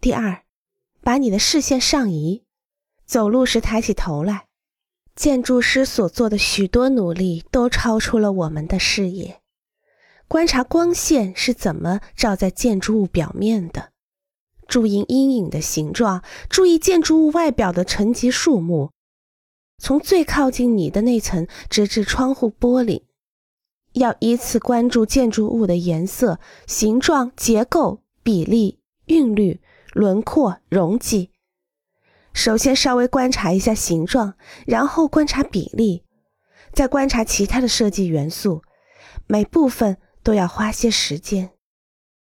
第二，把你的视线上移，走路时抬起头来。建筑师所做的许多努力都超出了我们的视野。观察光线是怎么照在建筑物表面的，注意阴影的形状，注意建筑物外表的层级数目，从最靠近你的那层直至窗户玻璃。要依次关注建筑物的颜色、形状、结构、比例、韵律、轮廓、容积。首先稍微观察一下形状，然后观察比例，再观察其他的设计元素。每部分都要花些时间。